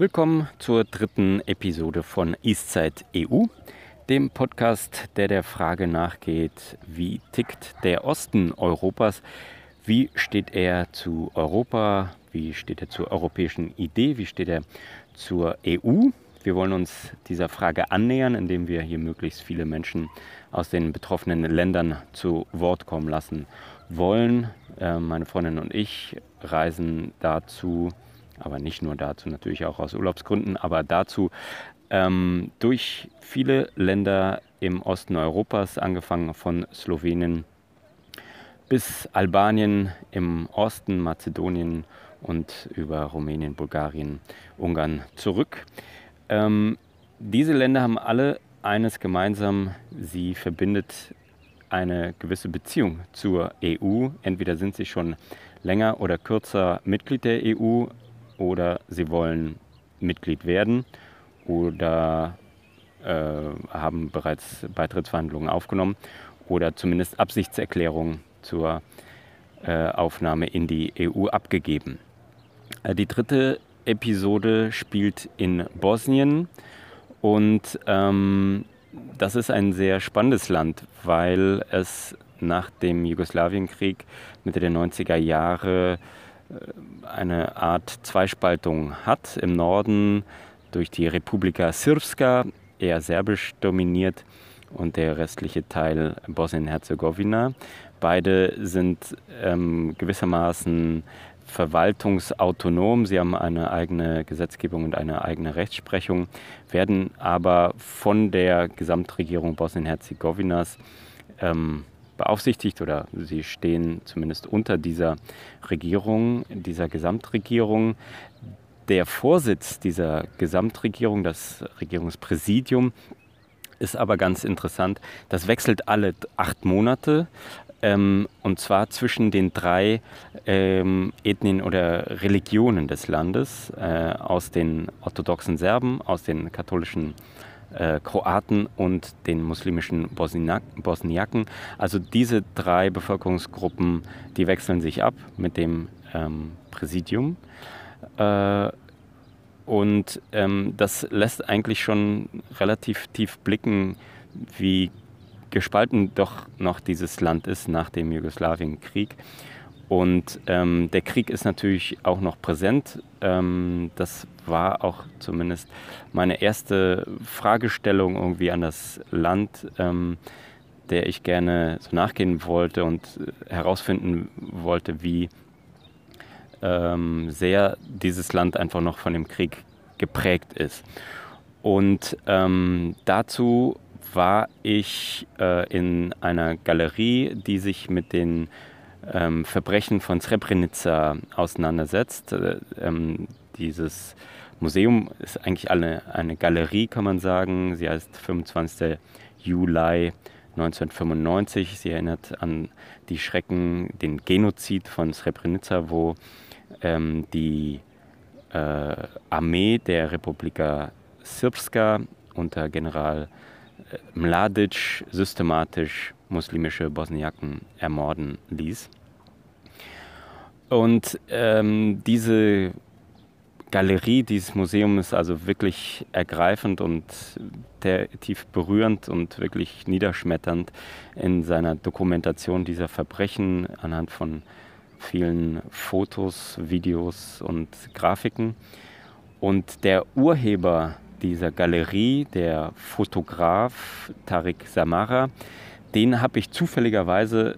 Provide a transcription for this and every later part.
Willkommen zur dritten Episode von Eastside EU, dem Podcast, der der Frage nachgeht, wie tickt der Osten Europas, wie steht er zu Europa, wie steht er zur europäischen Idee, wie steht er zur EU. Wir wollen uns dieser Frage annähern, indem wir hier möglichst viele Menschen aus den betroffenen Ländern zu Wort kommen lassen wollen. Äh, meine Freundin und ich reisen dazu, aber nicht nur dazu, natürlich auch aus Urlaubsgründen, aber dazu ähm, durch viele Länder im Osten Europas, angefangen von Slowenien bis Albanien im Osten, Mazedonien und über Rumänien, Bulgarien, Ungarn zurück. Ähm, diese Länder haben alle eines gemeinsam, sie verbindet eine gewisse Beziehung zur EU. Entweder sind sie schon länger oder kürzer Mitglied der EU oder sie wollen Mitglied werden oder äh, haben bereits Beitrittsverhandlungen aufgenommen oder zumindest Absichtserklärungen zur äh, Aufnahme in die EU abgegeben. Äh, die dritte Episode spielt in Bosnien und ähm, das ist ein sehr spannendes Land, weil es nach dem Jugoslawienkrieg Mitte der 90er Jahre eine Art Zweispaltung hat. Im Norden durch die Republika Srpska, eher serbisch dominiert, und der restliche Teil Bosnien-Herzegowina. Beide sind ähm, gewissermaßen verwaltungsautonom. Sie haben eine eigene Gesetzgebung und eine eigene Rechtsprechung, werden aber von der Gesamtregierung Bosnien-Herzegowinas ähm, beaufsichtigt oder sie stehen zumindest unter dieser Regierung, dieser Gesamtregierung. Der Vorsitz dieser Gesamtregierung, das Regierungspräsidium, ist aber ganz interessant. Das wechselt alle acht Monate ähm, und zwar zwischen den drei ähm, Ethnien oder Religionen des Landes, äh, aus den orthodoxen Serben, aus den katholischen äh, Kroaten und den muslimischen Bosniak Bosniaken. Also diese drei Bevölkerungsgruppen, die wechseln sich ab mit dem ähm, Präsidium. Äh, und ähm, das lässt eigentlich schon relativ tief blicken, wie gespalten doch noch dieses Land ist nach dem Jugoslawienkrieg. Und ähm, der Krieg ist natürlich auch noch präsent. Ähm, das war auch zumindest meine erste Fragestellung irgendwie an das Land, ähm, der ich gerne so nachgehen wollte und herausfinden wollte, wie ähm, sehr dieses Land einfach noch von dem Krieg geprägt ist. Und ähm, dazu war ich äh, in einer Galerie, die sich mit den ähm, Verbrechen von Srebrenica auseinandersetzt. Äh, ähm, dieses Museum ist eigentlich eine, eine Galerie, kann man sagen. Sie heißt 25. Juli 1995. Sie erinnert an die Schrecken, den Genozid von Srebrenica, wo ähm, die äh, Armee der Republika Srpska unter General Mladic systematisch muslimische Bosniaken ermorden ließ. Und ähm, diese Galerie dieses Museums ist also wirklich ergreifend und tief berührend und wirklich niederschmetternd in seiner Dokumentation dieser Verbrechen anhand von vielen Fotos, Videos und Grafiken. Und der Urheber dieser Galerie, der Fotograf Tariq Samara, den habe ich zufälligerweise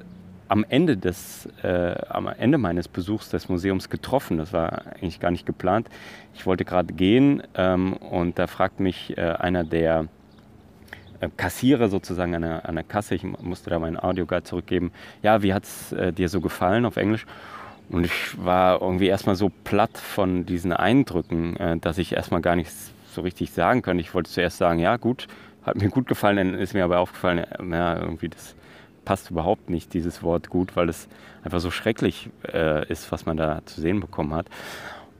am Ende, des, äh, am Ende meines Besuchs des Museums getroffen. Das war eigentlich gar nicht geplant. Ich wollte gerade gehen ähm, und da fragt mich äh, einer der äh, Kassierer sozusagen an der, an der Kasse, ich musste da meinen Audioguide zurückgeben, ja, wie hat es äh, dir so gefallen auf Englisch? Und ich war irgendwie erstmal so platt von diesen Eindrücken, äh, dass ich erstmal gar nichts so richtig sagen können. Ich wollte zuerst sagen, ja gut, hat mir gut gefallen, dann ist mir aber aufgefallen, ja, irgendwie das passt überhaupt nicht, dieses Wort gut, weil es einfach so schrecklich äh, ist, was man da zu sehen bekommen hat.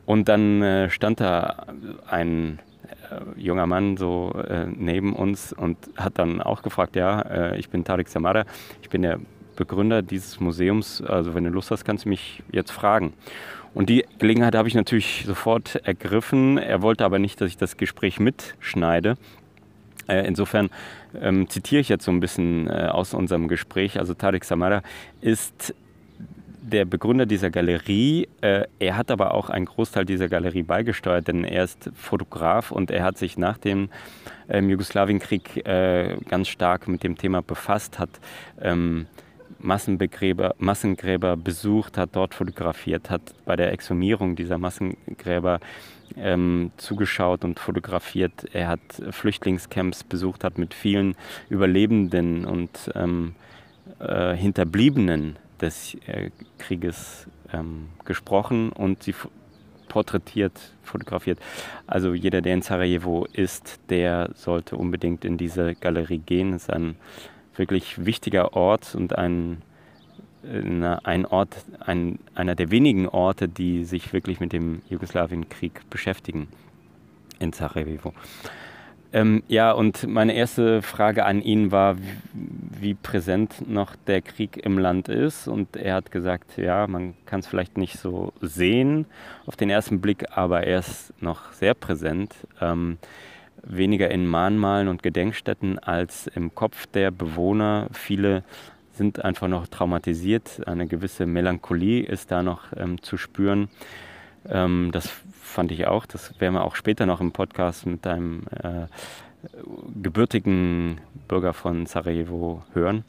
Und dann äh, stand da ein äh, junger Mann so äh, neben uns und hat dann auch gefragt, ja, äh, ich bin Tarek Samara, ich bin der Begründer dieses Museums, also wenn du Lust hast, kannst du mich jetzt fragen. Und die Gelegenheit habe ich natürlich sofort ergriffen. Er wollte aber nicht, dass ich das Gespräch mitschneide. Äh, insofern ähm, zitiere ich jetzt so ein bisschen äh, aus unserem Gespräch. Also Tarek Samara ist der Begründer dieser Galerie. Äh, er hat aber auch einen Großteil dieser Galerie beigesteuert, denn er ist Fotograf und er hat sich nach dem ähm, Jugoslawienkrieg äh, ganz stark mit dem Thema befasst, hat ähm, Massenbegräber, Massengräber besucht, hat dort fotografiert, hat bei der Exhumierung dieser Massengräber ähm, zugeschaut und fotografiert. Er hat Flüchtlingscamps besucht, hat mit vielen Überlebenden und ähm, äh, Hinterbliebenen des äh, Krieges ähm, gesprochen und sie porträtiert, fotografiert. Also jeder, der in Sarajevo ist, der sollte unbedingt in diese Galerie gehen. Es ist ein wirklich wichtiger Ort und ein, ein Ort, ein, einer der wenigen Orte, die sich wirklich mit dem Jugoslawienkrieg beschäftigen in Sarajevo. Ähm, ja, und meine erste Frage an ihn war, wie, präsent noch der Krieg im Land ist. Und er hat gesagt, ja, man kann es vielleicht nicht so sehen auf den ersten Blick, aber er ist noch sehr präsent. Ähm, weniger in Mahnmalen und Gedenkstätten als im Kopf der Bewohner. Viele sind einfach noch traumatisiert. Eine gewisse Melancholie ist da noch ähm, zu spüren. Ähm, das fand ich auch. Das werden wir auch später noch im Podcast mit einem äh, gebürtigen Bürger von Sarajevo hören.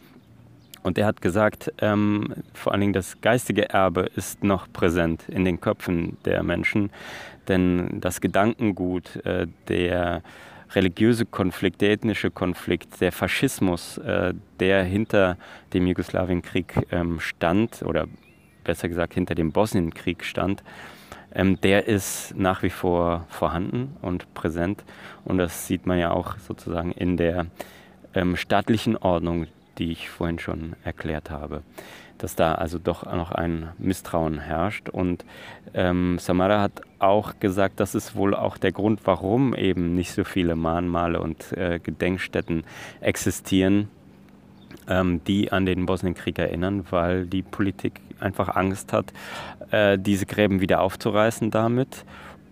Und er hat gesagt, ähm, vor allen Dingen das geistige Erbe ist noch präsent in den Köpfen der Menschen, denn das Gedankengut, äh, der religiöse Konflikt, der ethnische Konflikt, der Faschismus, äh, der hinter dem Jugoslawienkrieg ähm, stand, oder besser gesagt hinter dem Bosnienkrieg stand, ähm, der ist nach wie vor vorhanden und präsent. Und das sieht man ja auch sozusagen in der ähm, staatlichen Ordnung, die ich vorhin schon erklärt habe. Dass da also doch noch ein Misstrauen herrscht. Und ähm, Samara hat auch gesagt, das ist wohl auch der Grund, warum eben nicht so viele Mahnmale und äh, Gedenkstätten existieren ähm, die an den Bosnienkrieg erinnern, weil die Politik einfach Angst hat, äh, diese Gräben wieder aufzureißen damit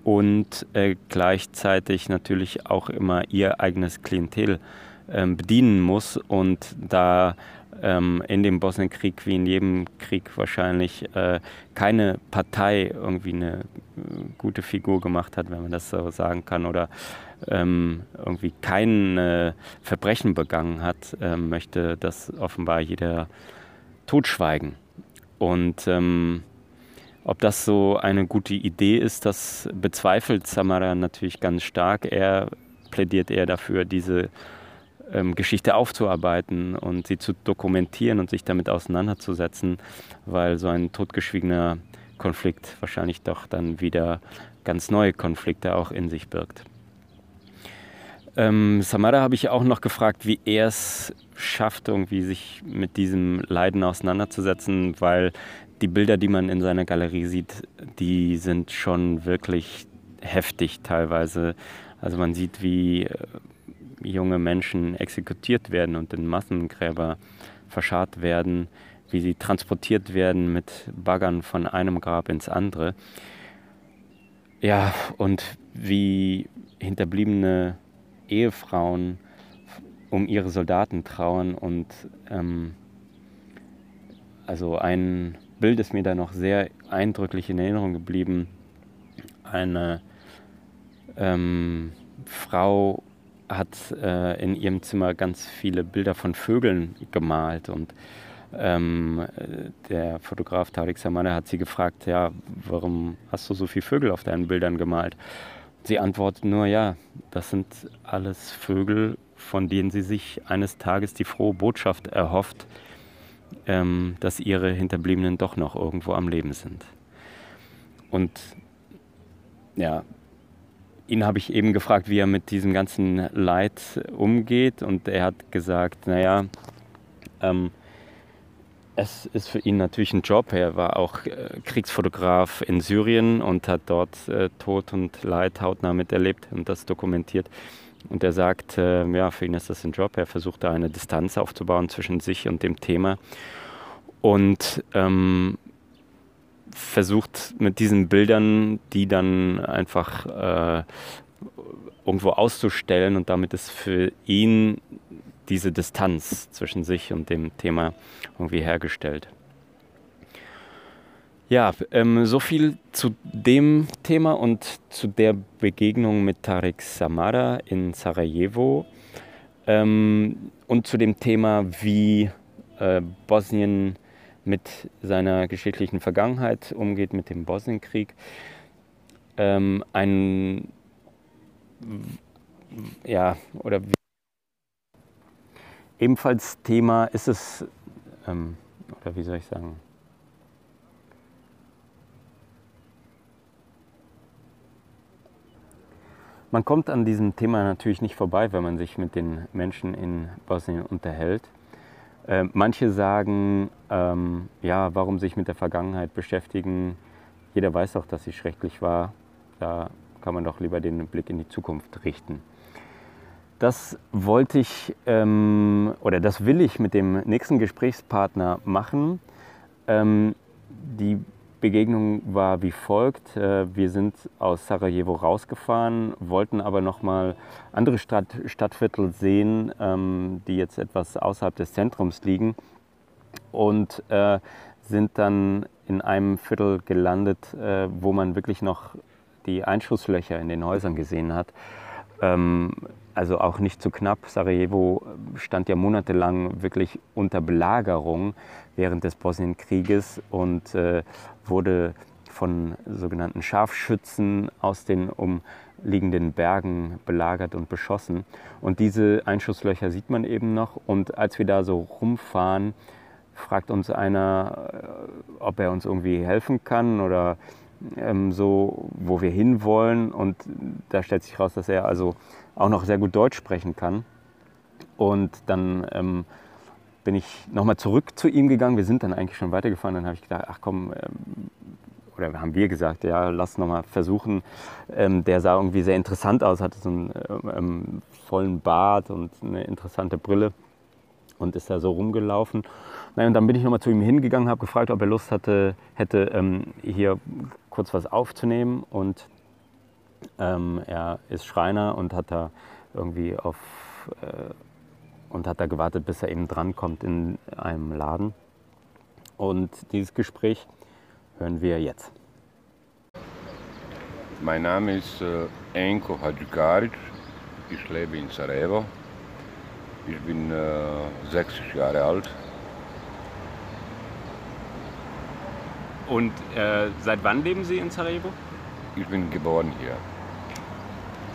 und äh, gleichzeitig natürlich auch immer ihr eigenes Klientel äh, bedienen muss und da ähm, in dem Bosnienkrieg wie in jedem Krieg wahrscheinlich äh, keine Partei irgendwie eine äh, gute Figur gemacht hat, wenn man das so sagen kann, oder ähm, irgendwie kein äh, Verbrechen begangen hat, äh, möchte das offenbar jeder totschweigen. Und ähm, ob das so eine gute Idee ist, das bezweifelt Samara natürlich ganz stark. Er plädiert eher dafür, diese Geschichte aufzuarbeiten und sie zu dokumentieren und sich damit auseinanderzusetzen, weil so ein totgeschwiegener Konflikt wahrscheinlich doch dann wieder ganz neue Konflikte auch in sich birgt. Ähm, Samara habe ich auch noch gefragt, wie er es schafft, irgendwie sich mit diesem Leiden auseinanderzusetzen, weil die Bilder, die man in seiner Galerie sieht, die sind schon wirklich heftig teilweise. Also man sieht, wie äh, junge Menschen exekutiert werden und in Massengräber verscharrt werden, wie sie transportiert werden mit Baggern von einem Grab ins andere. Ja, und wie Hinterbliebene Ehefrauen um ihre Soldaten trauern und ähm, also ein Bild ist mir da noch sehr eindrücklich in Erinnerung geblieben. Eine ähm, Frau hat äh, in ihrem Zimmer ganz viele Bilder von Vögeln gemalt und ähm, der Fotograf Tarek Samane hat sie gefragt, ja, warum hast du so viele Vögel auf deinen Bildern gemalt? Sie antwortet nur, ja, das sind alles Vögel, von denen sie sich eines Tages die frohe Botschaft erhofft, ähm, dass ihre Hinterbliebenen doch noch irgendwo am Leben sind. Und ja, ihn habe ich eben gefragt, wie er mit diesem ganzen Leid umgeht. Und er hat gesagt, naja, ähm, es ist für ihn natürlich ein Job. Er war auch äh, Kriegsfotograf in Syrien und hat dort äh, Tod und Leid hautnah miterlebt und das dokumentiert. Und er sagt, äh, ja, für ihn ist das ein Job. Er versucht da eine Distanz aufzubauen zwischen sich und dem Thema. Und ähm, versucht mit diesen Bildern, die dann einfach äh, irgendwo auszustellen und damit ist für ihn diese Distanz zwischen sich und dem Thema irgendwie hergestellt. Ja, ähm, so viel zu dem Thema und zu der Begegnung mit Tarek Samara in Sarajevo ähm, und zu dem Thema, wie äh, Bosnien mit seiner geschichtlichen Vergangenheit umgeht, mit dem Bosnienkrieg. Ähm, ein, ja, oder wie, ebenfalls Thema ist es, ähm, oder wie soll ich sagen, Man kommt an diesem Thema natürlich nicht vorbei, wenn man sich mit den Menschen in Bosnien unterhält. Äh, manche sagen, ähm, ja, warum sich mit der Vergangenheit beschäftigen? Jeder weiß doch, dass sie schrecklich war. Da kann man doch lieber den Blick in die Zukunft richten. Das wollte ich ähm, oder das will ich mit dem nächsten Gesprächspartner machen. Ähm, die Begegnung war wie folgt. Äh, wir sind aus Sarajevo rausgefahren, wollten aber nochmal andere Stadt, Stadtviertel sehen, ähm, die jetzt etwas außerhalb des Zentrums liegen und äh, sind dann in einem Viertel gelandet, äh, wo man wirklich noch die Einschusslöcher in den Häusern gesehen hat. Also auch nicht zu knapp. Sarajevo stand ja monatelang wirklich unter Belagerung während des Bosnienkrieges und äh, wurde von sogenannten Scharfschützen aus den umliegenden Bergen belagert und beschossen. Und diese Einschusslöcher sieht man eben noch. Und als wir da so rumfahren, fragt uns einer, äh, ob er uns irgendwie helfen kann oder ähm, so, wo wir hinwollen. Und da stellt sich raus, dass er also auch noch sehr gut Deutsch sprechen kann. Und dann ähm, bin ich nochmal zurück zu ihm gegangen. Wir sind dann eigentlich schon weitergefahren. Dann habe ich gedacht, ach komm, ähm, oder haben wir gesagt, ja, lass nochmal versuchen. Ähm, der sah irgendwie sehr interessant aus, hatte so einen ähm, vollen Bart und eine interessante Brille und ist da so rumgelaufen. Naja, und dann bin ich nochmal zu ihm hingegangen, habe gefragt, ob er Lust hatte, hätte, ähm, hier kurz was aufzunehmen. Und ähm, er ist Schreiner und hat da irgendwie auf äh, und hat da gewartet, bis er eben drankommt in einem Laden. Und dieses Gespräch hören wir jetzt. Mein Name ist äh, Enko Hadjikaric. Ich lebe in Sarajevo. Ich bin äh, 60 Jahre alt. Und äh, seit wann leben Sie in Sarajevo? Ich bin geboren hier.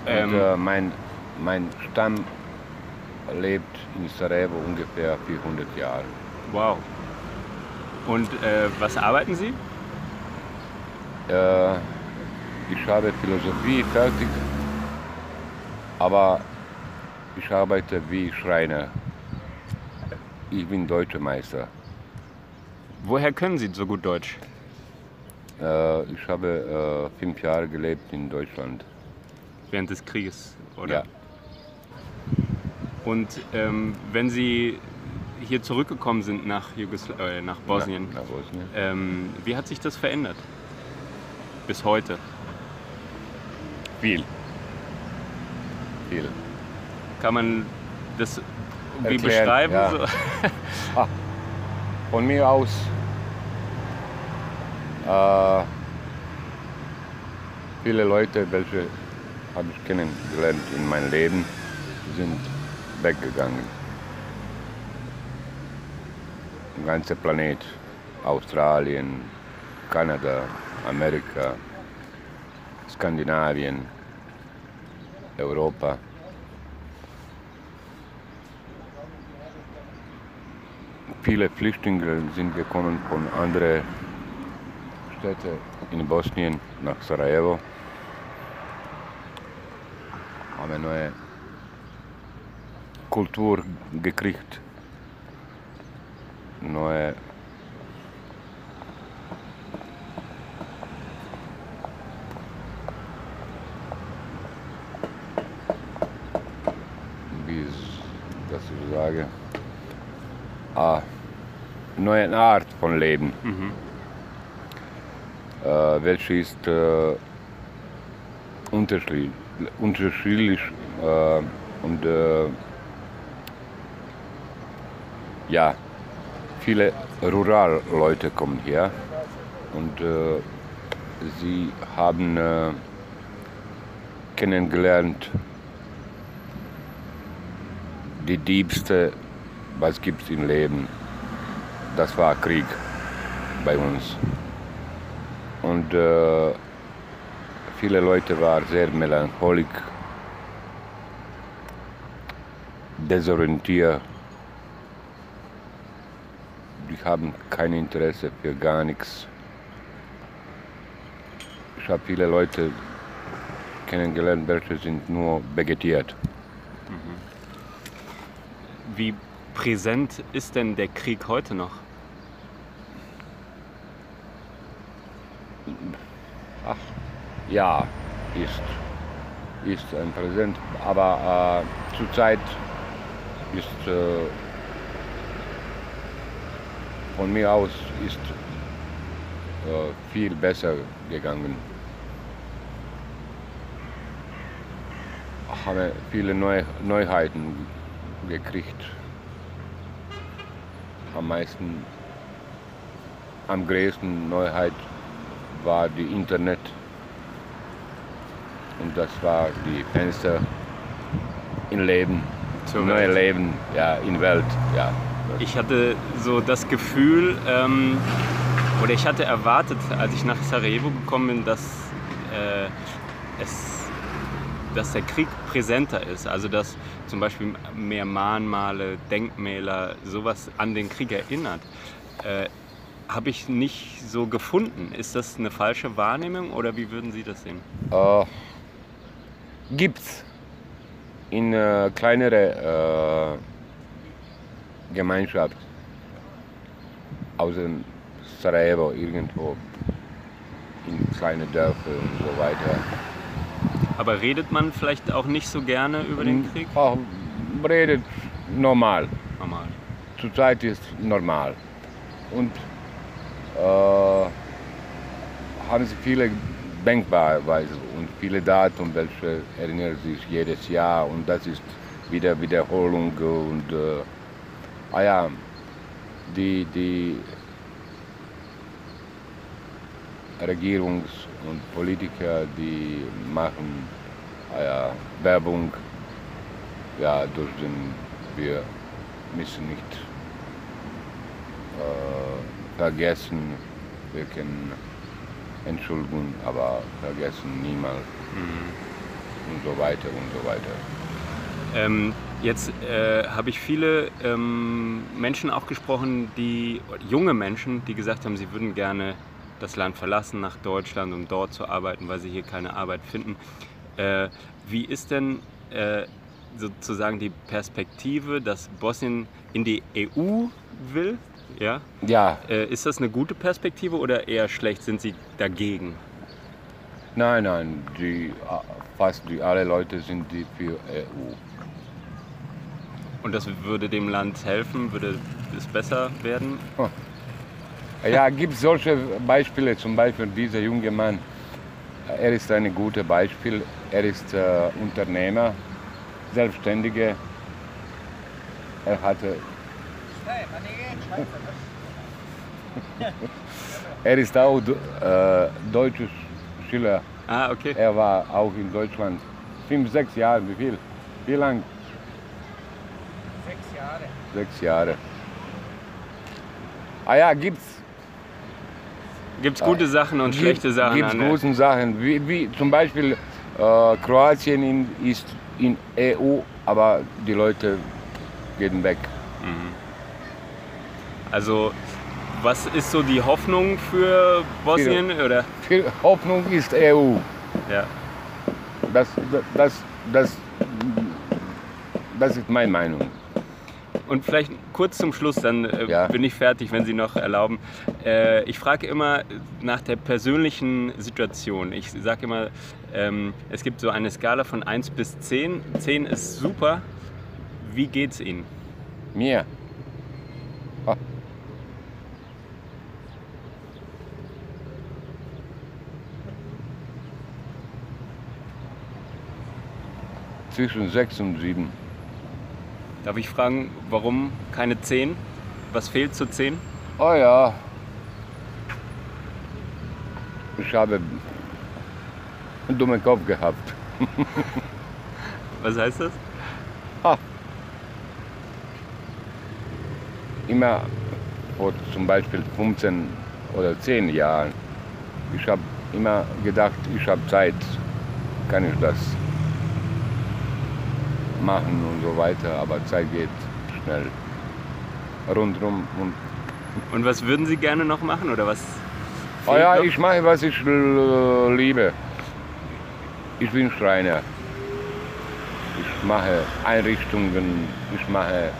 Ähm, Und, äh, mein, mein Stamm lebt in Sarajevo ungefähr 400 Jahre. wow. Und äh, was arbeiten Sie? Äh, ich habe Philosophie fertig, aber ich arbeite wie Schreiner. Ich bin deutscher Meister. Woher können Sie so gut Deutsch? Äh, ich habe äh, fünf Jahre gelebt in Deutschland. Während des Krieges, oder? Ja. Und ähm, wenn Sie hier zurückgekommen sind nach, Jugosla äh, nach Bosnien, Nach, nach Bosnien. ähm, wie hat sich das verändert? Bis heute. Viel. Viel. Kann man das irgendwie Erklären, beschreiben? ja. So? Ah, von mir aus. Äh, viele Leute, welche habe ich kennengelernt in meinem Leben, sind weggegangen. Der ganze Planet, Australien, Kanada, Amerika, Skandinavien, Europa. Viele Flüchtlinge sind gekommen von anderen Städten in Bosnien nach Sarajevo. Haben neue Kultur gekriegt. Neue wie ich das so sage, ah, neue Art von Leben. Mhm. äh, welche ist äh, unterschiedlich, unterschiedlich äh, und äh, ja, viele Ruralleute kommen her und äh, sie haben äh, kennengelernt die Diebste, was gibt im Leben. Das war Krieg bei uns. Und äh, viele Leute waren sehr melancholisch, desorientiert. Die haben kein Interesse für gar nichts. Ich habe viele Leute kennengelernt, welche sind nur vegetiert. Wie präsent ist denn der Krieg heute noch? Ja, ist, ist ein Präsent, aber äh, zurzeit ist äh, von mir aus ist äh, viel besser gegangen. Haben viele Neu Neuheiten gekriegt. Am meisten, am größten Neuheit war die Internet. Und das war die Fenster in Leben, Zur neue Welt. Leben, ja, in Welt, ja. Ich hatte so das Gefühl, ähm, oder ich hatte erwartet, als ich nach Sarajevo gekommen bin, dass, äh, es, dass der Krieg präsenter ist. Also dass zum Beispiel mehr Mahnmale, Denkmäler, sowas an den Krieg erinnert. Äh, Habe ich nicht so gefunden. Ist das eine falsche Wahrnehmung oder wie würden Sie das sehen? Äh, gibt's in äh, kleinere äh, Gemeinschaft außer Sarajevo irgendwo in kleine Dörfer und so weiter. Aber redet man vielleicht auch nicht so gerne über den Krieg? Auch redet normal. Normal. Zurzeit ist normal. Und äh, haben sie viele Denkbarweise. Und viele Daten, welche erinnern sich jedes Jahr. Und das ist wieder Wiederholung und äh, ah ja, die, die Regierungs- und Politiker, die machen ah ja, Werbung, ja, durch den wir müssen nicht äh, vergessen, wir können entschuldigen, aber vergessen niemals und so weiter und so weiter. Ähm, jetzt äh, habe ich viele ähm, Menschen auch gesprochen, die junge Menschen, die gesagt haben, sie würden gerne das Land verlassen nach Deutschland, um dort zu arbeiten, weil sie hier keine Arbeit finden. Äh, wie ist denn äh, sozusagen die Perspektive, dass Bosnien in die EU will? Ja? Ja, Äh, ist das eine gute Perspektive oder eher schlecht? Sind Sie dagegen? nein, nein, die, äh, fast die alle Leute sind die für EU. Und das würde dem Land helfen? Würde es besser werden? Ja, gibt solche Beispiele, zum Beispiel dieser junge Mann, er ist ein gutes Beispiel, er ist äh, Unternehmer, Selbstständiger, er hatte Er ist auch äh, deutscher Schüler. Ah, okay. Er war auch in Deutschland. Fünf, sechs Jahre, wie viel? Wie lang? Sechs Jahre. Sechs Jahre. Ah ja, gibt's. Gibt es gute Sachen und schlechte Sachen? Gibt's gute Sachen. Wie, wie zum Beispiel äh, Kroatien in, ist in EU, aber die Leute gehen weg. Also, was ist so die Hoffnung für Bosnien? Oder? Viel Hoffnung ist EU. Ja. Das, das, das, das ist meine Meinung. Und vielleicht kurz zum Schluss, dann äh, Ja. bin ich fertig, wenn Sie noch erlauben. Äh, ich frage immer nach der persönlichen Situation. Ich sage immer, ähm, es gibt so eine Skala von 1 bis 10. 10 ist super. Wie geht's Ihnen? Mir. Ah. Zwischen sechs und sieben. Darf ich fragen, warum keine zehn? Was fehlt zu zehn? Oh ja. Ich habe einen dummen Kopf gehabt. Was heißt das? Immer vor zum Beispiel 15 oder 10 Jahren. Ich habe immer gedacht, ich habe Zeit, kann ich das machen und so weiter, aber Zeit geht schnell rundherum. Und Und was würden Sie gerne noch machen oder was? oh ja, noch? ich mache, was ich äh, liebe. Ich bin Schreiner. Ich mache Einrichtungen, ich mache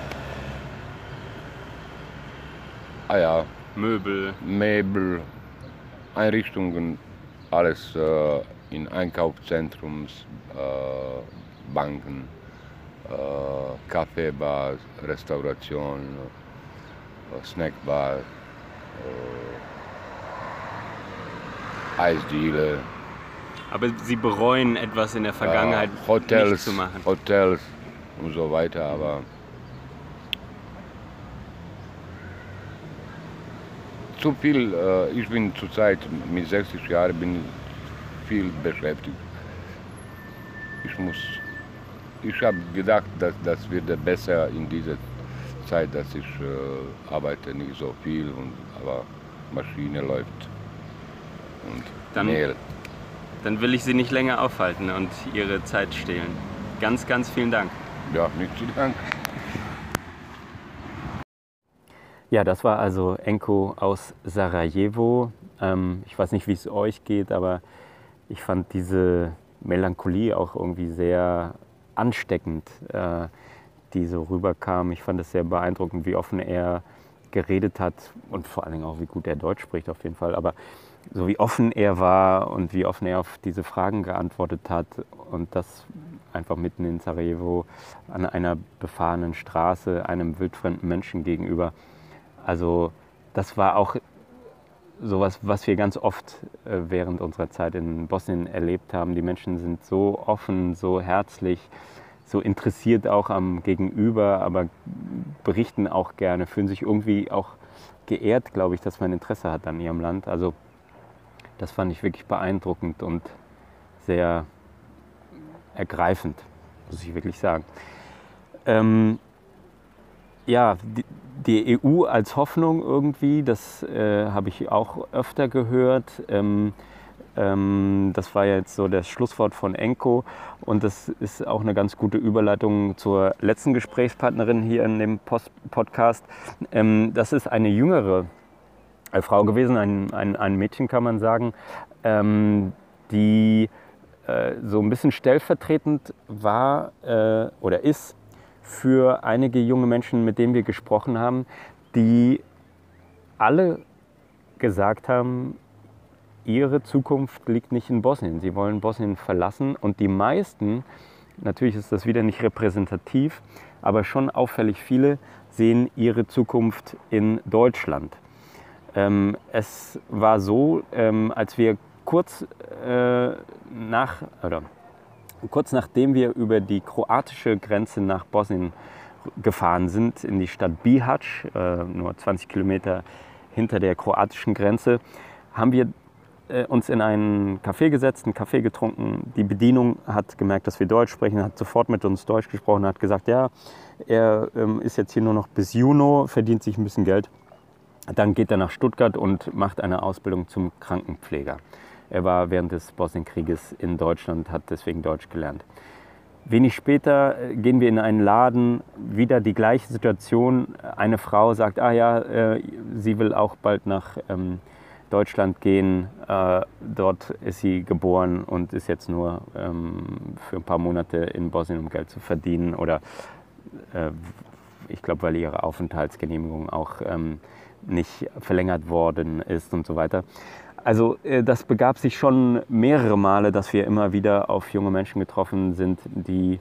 ah ja, Möbel. Möbel, Einrichtungen, alles äh, in Einkaufszentrums, äh, Banken, äh, Kaffeebar, Restauration, äh, Snackbar, Eisdiele, Aber Sie bereuen etwas in der Vergangenheit Hotels, nicht zu machen. Hotels und so weiter, aber zu viel, äh, ich bin zurzeit mit 60 Jahren bin viel beschäftigt. Ich muss, ich habe gedacht, dass das wird besser in dieser Zeit, dass ich äh, arbeite nicht so viel, und, aber Maschine läuft und Dann- Mehl. Dann will ich Sie nicht länger aufhalten und Ihre Zeit stehlen. Ganz, ganz vielen Dank. Ja, nicht zu danken. Ja, das war also Enko aus Sarajevo. Ähm, ich weiß nicht, wie es euch geht, aber ich fand diese Melancholie auch irgendwie sehr ansteckend, äh, die so rüberkam. Ich fand es sehr beeindruckend, wie offen er geredet hat und vor allen Dingen auch, wie gut er Deutsch spricht auf jeden Fall. Aber so wie offen er war und wie offen er auf diese Fragen geantwortet hat und das einfach mitten in Sarajevo an einer befahrenen Straße einem wildfremden Menschen gegenüber. Also das war auch sowas, was wir ganz oft äh, während unserer Zeit in Bosnien erlebt haben. Die Menschen sind so offen, so herzlich, so interessiert auch am Gegenüber, aber berichten auch gerne, fühlen sich irgendwie auch geehrt, glaube ich, dass man Interesse hat an ihrem Land. Also das fand ich wirklich beeindruckend und sehr ergreifend, muss ich wirklich sagen. Ähm, ja, die, die EU als Hoffnung irgendwie, das äh, habe ich auch öfter gehört. Ähm, ähm, das war jetzt so das Schlusswort von Enko und das ist auch eine ganz gute Überleitung zur letzten Gesprächspartnerin hier in dem Post Podcast. Ähm, das ist eine jüngere äh, Frau gewesen, ein, ein, ein Mädchen kann man sagen, ähm, die äh, so ein bisschen stellvertretend war äh, oder ist für einige junge Menschen, mit denen wir gesprochen haben, die alle gesagt haben, ihre Zukunft liegt nicht in Bosnien. Sie wollen Bosnien verlassen und die meisten, natürlich ist das wieder nicht repräsentativ, aber schon auffällig viele sehen ihre Zukunft in Deutschland. Ähm, es war so, ähm, als wir kurz äh, nach oder kurz nachdem wir über die kroatische Grenze nach Bosnien gefahren sind, in die Stadt Bihać, äh, nur 20 Kilometer hinter der kroatischen Grenze, haben wir äh, uns in einen Café gesetzt, einen Kaffee getrunken. Die Bedienung hat gemerkt, dass wir Deutsch sprechen, hat sofort mit uns Deutsch gesprochen, hat gesagt, ja, er ähm, ist jetzt hier nur noch bis Juni, verdient sich ein bisschen Geld. Dann geht er nach Stuttgart und macht eine Ausbildung zum Krankenpfleger. Er war während des Bosnienkrieges in Deutschland, hat deswegen Deutsch gelernt. Wenig später äh, gehen wir in einen Laden, wieder die gleiche Situation. Eine Frau sagt, ah ja, äh, sie will auch bald nach ähm, Deutschland gehen. Äh, dort ist sie geboren und ist jetzt nur ähm, für ein paar Monate in Bosnien, um Geld zu verdienen. Oder äh, ich glaube, weil ihre Aufenthaltsgenehmigung auch ähm, nicht verlängert worden ist und so weiter. Also äh, das begab sich schon mehrere Male, dass wir immer wieder auf junge Menschen getroffen sind, die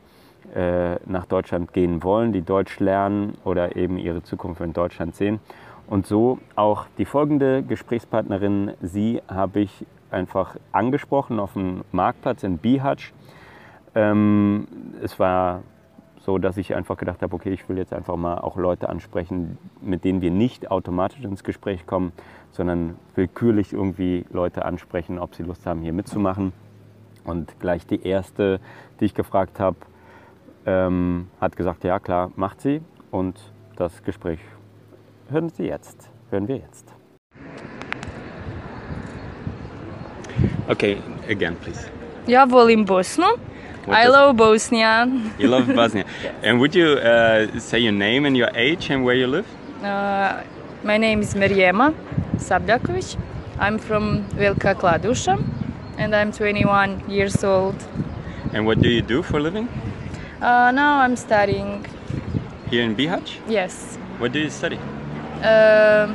äh, nach Deutschland gehen wollen, die Deutsch lernen oder eben ihre Zukunft in Deutschland sehen. Und so auch die folgende Gesprächspartnerin, sie habe ich einfach angesprochen auf dem Marktplatz in Bihać. Ähm, es war so, dass ich einfach gedacht habe, okay, ich will jetzt einfach mal auch Leute ansprechen, mit denen wir nicht automatisch ins Gespräch kommen, sondern willkürlich irgendwie Leute ansprechen, ob sie Lust haben, hier mitzumachen. Und gleich die erste, die ich gefragt habe, ähm, hat gesagt, ja klar, macht sie. Und das Gespräch hören Sie jetzt, hören wir jetzt. Okay, again, please. Ja volim Bosnu. What I love Bosnia. You love Bosnia. And would you uh, say your name and your age and where you live? Uh, my name is Mirjema Sabljakovic. I'm from Velika Kladuša and I'm 21 years old. And what do you do for a living? Uh, now I'm studying, Here in Bihać? yes, What do you study? uh,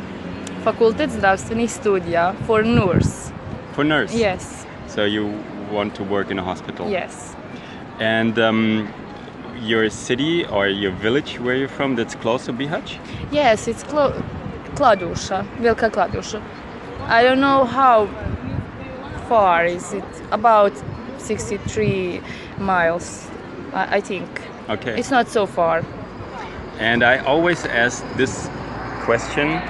Fakultet zdravstvenih studija for nurse. For nurse? Yes, So you want to work in a hospital? yes. And um, your city or your village where you're from that's close to Bihać? Yes, it's Klo- Kladuša, Velika Kladuša. I don't know how far is it. About 63 miles, I, think. Okay. It's not so far. And I always ask this question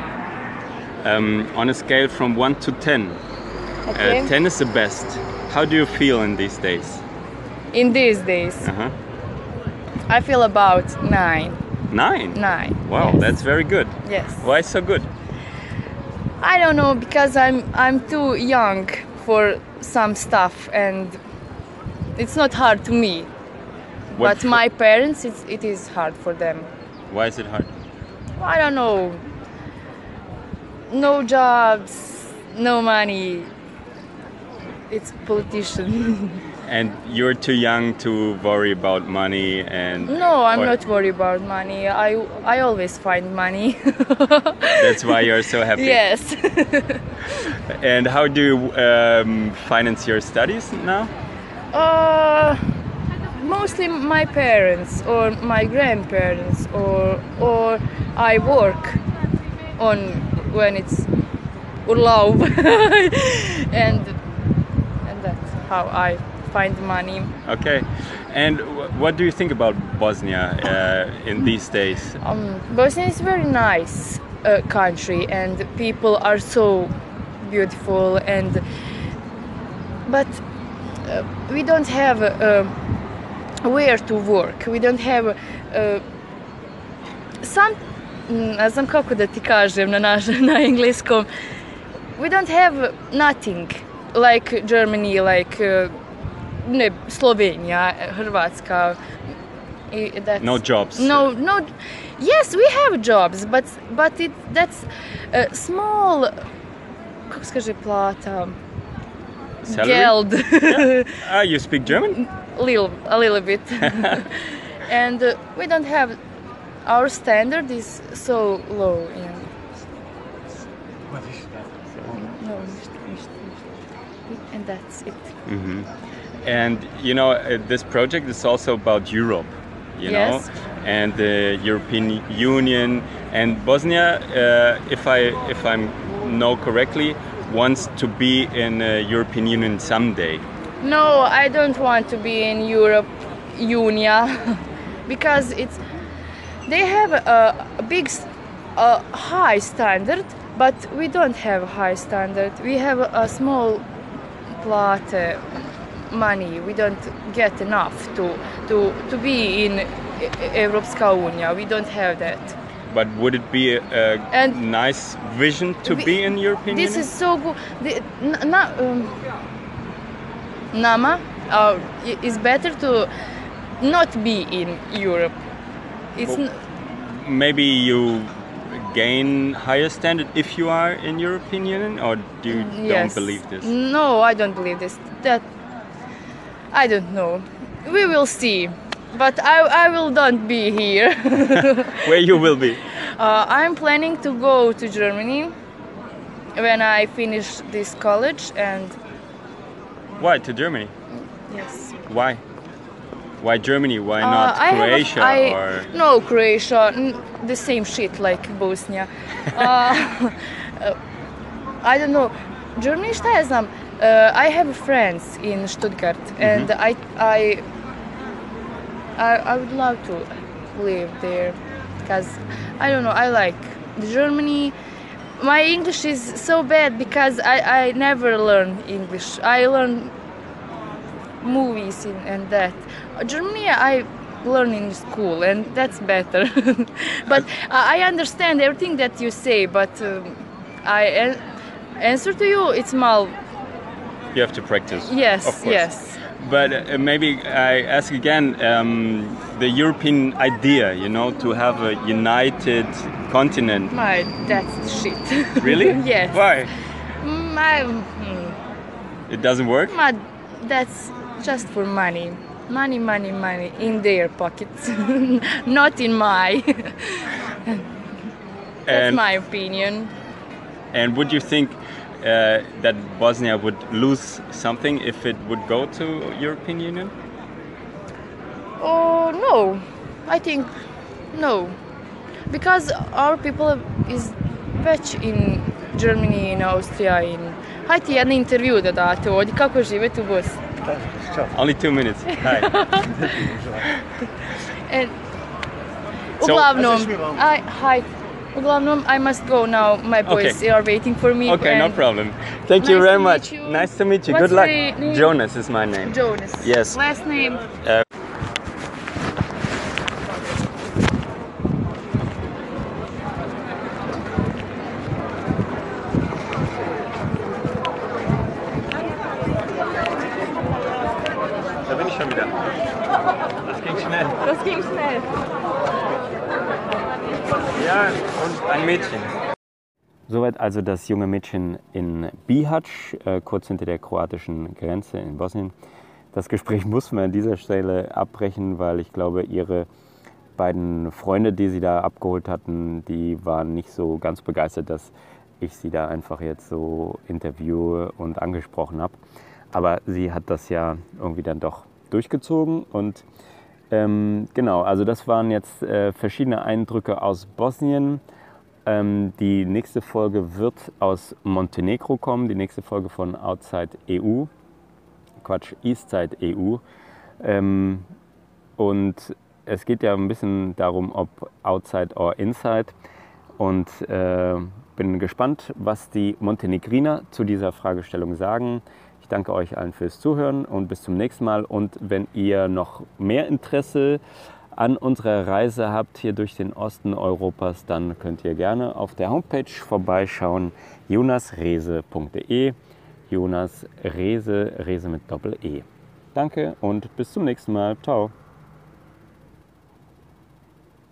um, on a scale from 1 to 10. Okay. Uh, 10 is the best. How do you feel in these days? In these days, Uh-huh. I feel about nine. Nine. Nine. Wow, yes. that's very good. yes. Why so good? I don't know because I'm I'm too young for some stuff and it's not hard to me. What but my parents, it's, it is hard for them. Why is it hard? I don't know. No jobs, no money. It's politician. And you're too young to worry about money and. no, I'm not worried about money. I I always find money. That's why you're so happy. yes. And how do you um, finance your studies now? uh, mostly my parents or my grandparents or or I work on when it's urlaub and and that's how I find money. Okay. And wh- what do you think about Bosnia uh, in these days? Um, Bosnia is a very nice uh, country and people are so beautiful and but uh, we don't have uh, where to work. We don't have uh, some ne znam kako da ti kažem na, naš, na engleskom. We don't have nothing like Germany, like uh, ne, Slovenija, Hrvatska. I that's, No jobs. No, no. Yes, we have jobs, but but it that's a small. Kako se kaže plata? Salary? Geld. Ah, you speak German? little, a little bit. and uh, we don't have. Our standard is so low. Yeah. And that's it. hmm And you know, uh, this project is also about Europe, you Yes. know, and the European Union and Bosnia. Uh, if I if I know correctly, wants to be in uh, European Union someday. No, I don't want to be in Europe Union because it's they have a, a big a high standard, but we don't have a high standard. We have a, a small plate money. We don't get enough to to to be in Europska Unia. We don't have that. But would it be a, a And- nice vision to We- be in European This Union? is so good. The, n- na, um, Nama uh, is better to not be in Europe. It's Well, Maybe you gain higher standard if you are in European Union, or do you don't believe this? No, I don't believe this. That I don't know. We will see. But I, I will not be here. Where you will be? uh, I'm planning to go to Germany when I finish this college and Why to Germany? yes. Why? Why Germany? Why Uh, not I Croatia I- or? no Croatia, n- the same shit like Bosnia. uh, uh, I don't know. Germany, šta ja znam? Uh, I have friends in Stuttgart, Mhm. and I I I, I would love to live there because I don't know. I like Germany. My English is so bad because I, I never learn English. I learn movies in, and that. Germany, I learn in school and that's better. but I I understand everything that you say, but um, I an- answer to you, it's mal. You have to practice. Yes, of course. yes. But uh, maybe I ask again um, the European idea, you know, to have a united continent. My, that's shit. Really? yes. Why? My, mm, It doesn't work? my, that's just for money. Money, money, money in their pockets, not in my. that's And- my opinion. And would you think uh, that Bosnia would lose something if it would go to European Union? Oh no, I think no, because our people is već in Germany, in Austria, in... Hajde jedan intervju da date ovdje, kako živete u Bosni. Only two minutes. Hi. And, So- uglavnom, I, hi, uglavnom, I must go now. My boys Okay. are waiting for me. okay, no problem. Thank you very much. you. Nice to meet you. What's Good luck. Jonas is my name. Jonas. Yes. Last name. Uh, Soweit also das junge Mädchen in Bihać, äh, kurz hinter der kroatischen Grenze in Bosnien. Das Gespräch muss man an dieser Stelle abbrechen, weil ich glaube, ihre beiden Freunde, die sie da abgeholt hatten, die waren nicht so ganz begeistert, dass ich sie da einfach jetzt so interviewe und angesprochen habe. Aber sie hat das ja irgendwie dann doch durchgezogen und ähm, genau, also das waren jetzt äh, verschiedene Eindrücke aus Bosnien. Ähm, die nächste Folge wird aus Montenegro kommen, die nächste Folge von Outside EU, Quatsch, Eastside EU. Ähm, und es geht ja ein bisschen darum, ob Outside or Inside. Und äh, bin gespannt, was die Montenegriner zu dieser Fragestellung sagen. Ich danke euch allen fürs Zuhören und bis zum nächsten Mal. Und wenn ihr noch mehr Interesse an unserer Reise habt hier durch den Osten Europas, dann könnt ihr gerne auf der Homepage vorbeischauen, jonasrese.de. Jonas Rese, Rese mit Doppel-E. Danke und bis zum nächsten Mal. Ciao.